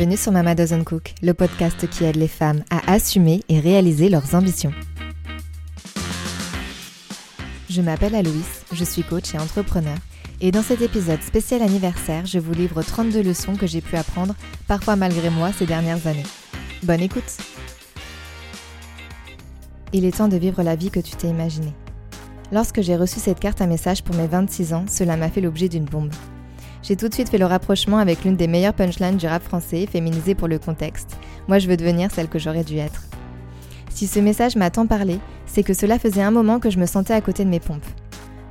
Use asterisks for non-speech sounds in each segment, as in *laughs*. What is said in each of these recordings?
Bienvenue sur Mama Doesn't Cook, le podcast qui aide les femmes à assumer et réaliser leurs ambitions. Je m'appelle Aloïs, je suis coach et entrepreneur. Et dans cet épisode spécial anniversaire, je vous livre 32 leçons que j'ai pu apprendre, parfois malgré moi, ces dernières années. Bonne écoute Il est temps de vivre la vie que tu t'es imaginée. Lorsque j'ai reçu cette carte à message pour mes 26 ans, cela m'a fait l'objet d'une bombe. J'ai tout de suite fait le rapprochement avec l'une des meilleures punchlines du rap français, féminisée pour le contexte. Moi, je veux devenir celle que j'aurais dû être. Si ce message m'a tant parlé, c'est que cela faisait un moment que je me sentais à côté de mes pompes.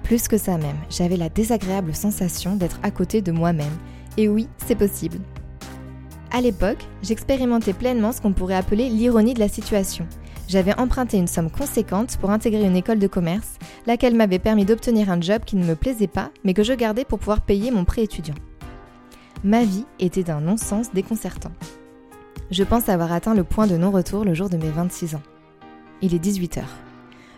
Plus que ça même, j'avais la désagréable sensation d'être à côté de moi-même. Et oui, c'est possible. À l'époque, j'expérimentais pleinement ce qu'on pourrait appeler l'ironie de la situation. J'avais emprunté une somme conséquente pour intégrer une école de commerce, laquelle m'avait permis d'obtenir un job qui ne me plaisait pas, mais que je gardais pour pouvoir payer mon prêt étudiant. Ma vie était d'un non-sens déconcertant. Je pense avoir atteint le point de non-retour le jour de mes 26 ans. Il est 18h.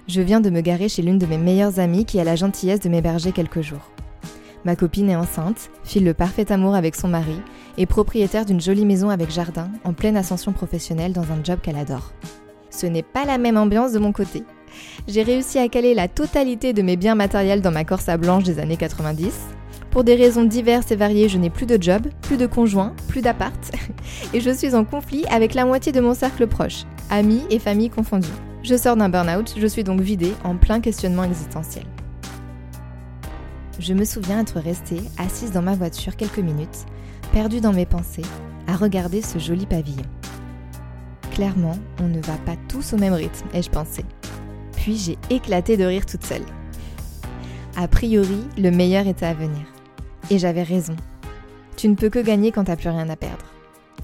Je viens de me garer chez l'une de mes meilleures amies qui a la gentillesse de m'héberger quelques jours. Ma copine est enceinte, file le parfait amour avec son mari et propriétaire d'une jolie maison avec jardin en pleine ascension professionnelle dans un job qu'elle adore. Ce n'est pas la même ambiance de mon côté. J'ai réussi à caler la totalité de mes biens matériels dans ma Corsa blanche des années 90. Pour des raisons diverses et variées, je n'ai plus de job, plus de conjoint, plus d'appart, *laughs* et je suis en conflit avec la moitié de mon cercle proche, amis et famille confondus. Je sors d'un burn-out, je suis donc vidée en plein questionnement existentiel. Je me souviens être restée assise dans ma voiture quelques minutes, perdue dans mes pensées, à regarder ce joli pavillon. Clairement, on ne va pas tous au même rythme, ai-je pensé. Puis j'ai éclaté de rire toute seule. A priori, le meilleur était à venir. Et j'avais raison. Tu ne peux que gagner quand t'as plus rien à perdre.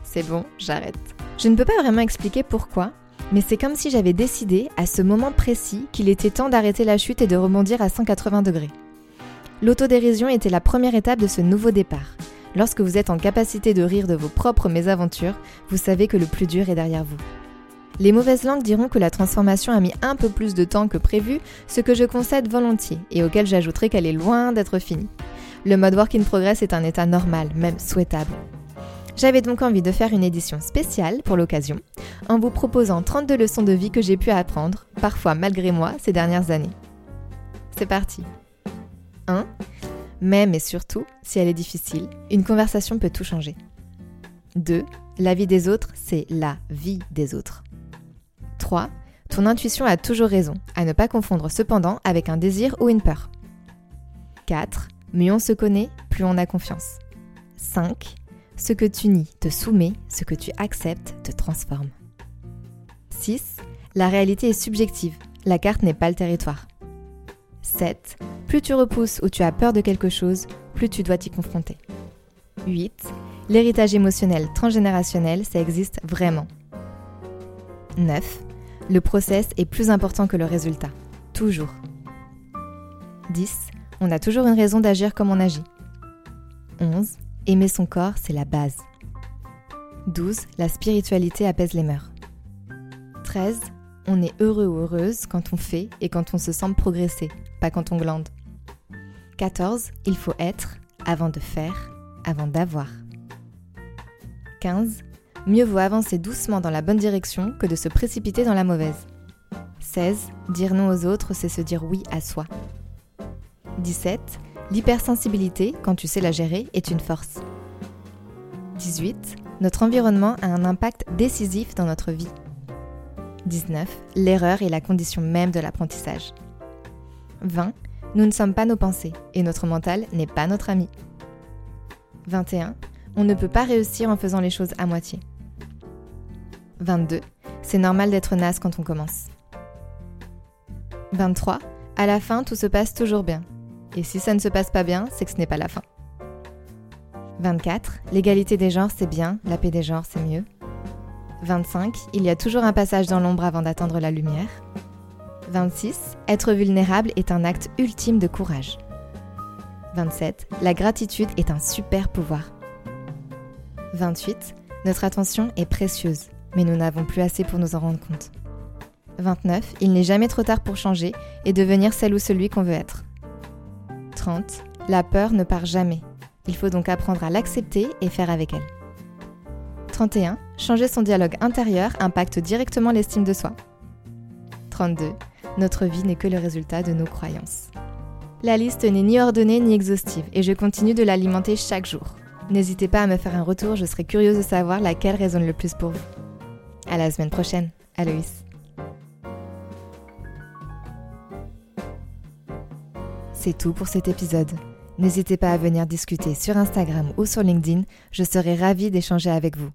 C'est bon, j'arrête. Je ne peux pas vraiment expliquer pourquoi, mais c'est comme si j'avais décidé, à ce moment précis, qu'il était temps d'arrêter la chute et de rebondir à 180 degrés. L'autodérision était la première étape de ce nouveau départ. Lorsque vous êtes en capacité de rire de vos propres mésaventures, vous savez que le plus dur est derrière vous. Les mauvaises langues diront que la transformation a mis un peu plus de temps que prévu, ce que je concède volontiers et auquel j'ajouterai qu'elle est loin d'être finie. Le mode work in progress est un état normal, même souhaitable. J'avais donc envie de faire une édition spéciale pour l'occasion, en vous proposant 32 leçons de vie que j'ai pu apprendre, parfois malgré moi, ces dernières années. C'est parti 1. Même et surtout, si elle est difficile, une conversation peut tout changer. 2. La vie des autres, c'est la vie des autres. 3. Ton intuition a toujours raison, à ne pas confondre cependant avec un désir ou une peur. 4. Mieux on se connaît, plus on a confiance. 5. Ce que tu nies te soumet, ce que tu acceptes te transforme. 6. La réalité est subjective, la carte n'est pas le territoire. 7. Plus tu repousses ou tu as peur de quelque chose, plus tu dois t'y confronter. 8. L'héritage émotionnel transgénérationnel, ça existe vraiment. 9. Le process est plus important que le résultat. Toujours. 10. On a toujours une raison d'agir comme on agit. 11. Aimer son corps, c'est la base. 12. La spiritualité apaise les mœurs. 13. On est heureux ou heureuse quand on fait et quand on se sent progresser, pas quand on glande. 14. Il faut être avant de faire, avant d'avoir. 15. Mieux vaut avancer doucement dans la bonne direction que de se précipiter dans la mauvaise. 16. Dire non aux autres, c'est se dire oui à soi. 17. L'hypersensibilité, quand tu sais la gérer, est une force. 18. Notre environnement a un impact décisif dans notre vie. 19. L'erreur est la condition même de l'apprentissage. 20. Nous ne sommes pas nos pensées et notre mental n'est pas notre ami. 21. On ne peut pas réussir en faisant les choses à moitié. 22. C'est normal d'être naze quand on commence. 23. À la fin, tout se passe toujours bien. Et si ça ne se passe pas bien, c'est que ce n'est pas la fin. 24. L'égalité des genres, c'est bien, la paix des genres, c'est mieux. 25. Il y a toujours un passage dans l'ombre avant d'atteindre la lumière. 26. Être vulnérable est un acte ultime de courage. 27. La gratitude est un super pouvoir. 28. Notre attention est précieuse, mais nous n'avons plus assez pour nous en rendre compte. 29. Il n'est jamais trop tard pour changer et devenir celle ou celui qu'on veut être. 30. La peur ne part jamais. Il faut donc apprendre à l'accepter et faire avec elle. 31. Changer son dialogue intérieur impacte directement l'estime de soi. 32. Notre vie n'est que le résultat de nos croyances. La liste n'est ni ordonnée ni exhaustive et je continue de l'alimenter chaque jour. N'hésitez pas à me faire un retour, je serai curieuse de savoir laquelle résonne le plus pour vous. À la semaine prochaine, Aloïs. C'est tout pour cet épisode. N'hésitez pas à venir discuter sur Instagram ou sur LinkedIn, je serai ravie d'échanger avec vous.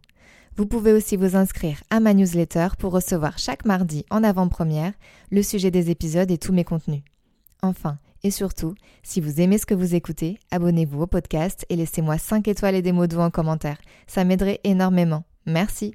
Vous pouvez aussi vous inscrire à ma newsletter pour recevoir chaque mardi en avant-première le sujet des épisodes et tous mes contenus. Enfin, et surtout, si vous aimez ce que vous écoutez, abonnez-vous au podcast et laissez-moi 5 étoiles et des mots doux en commentaire. Ça m'aiderait énormément. Merci.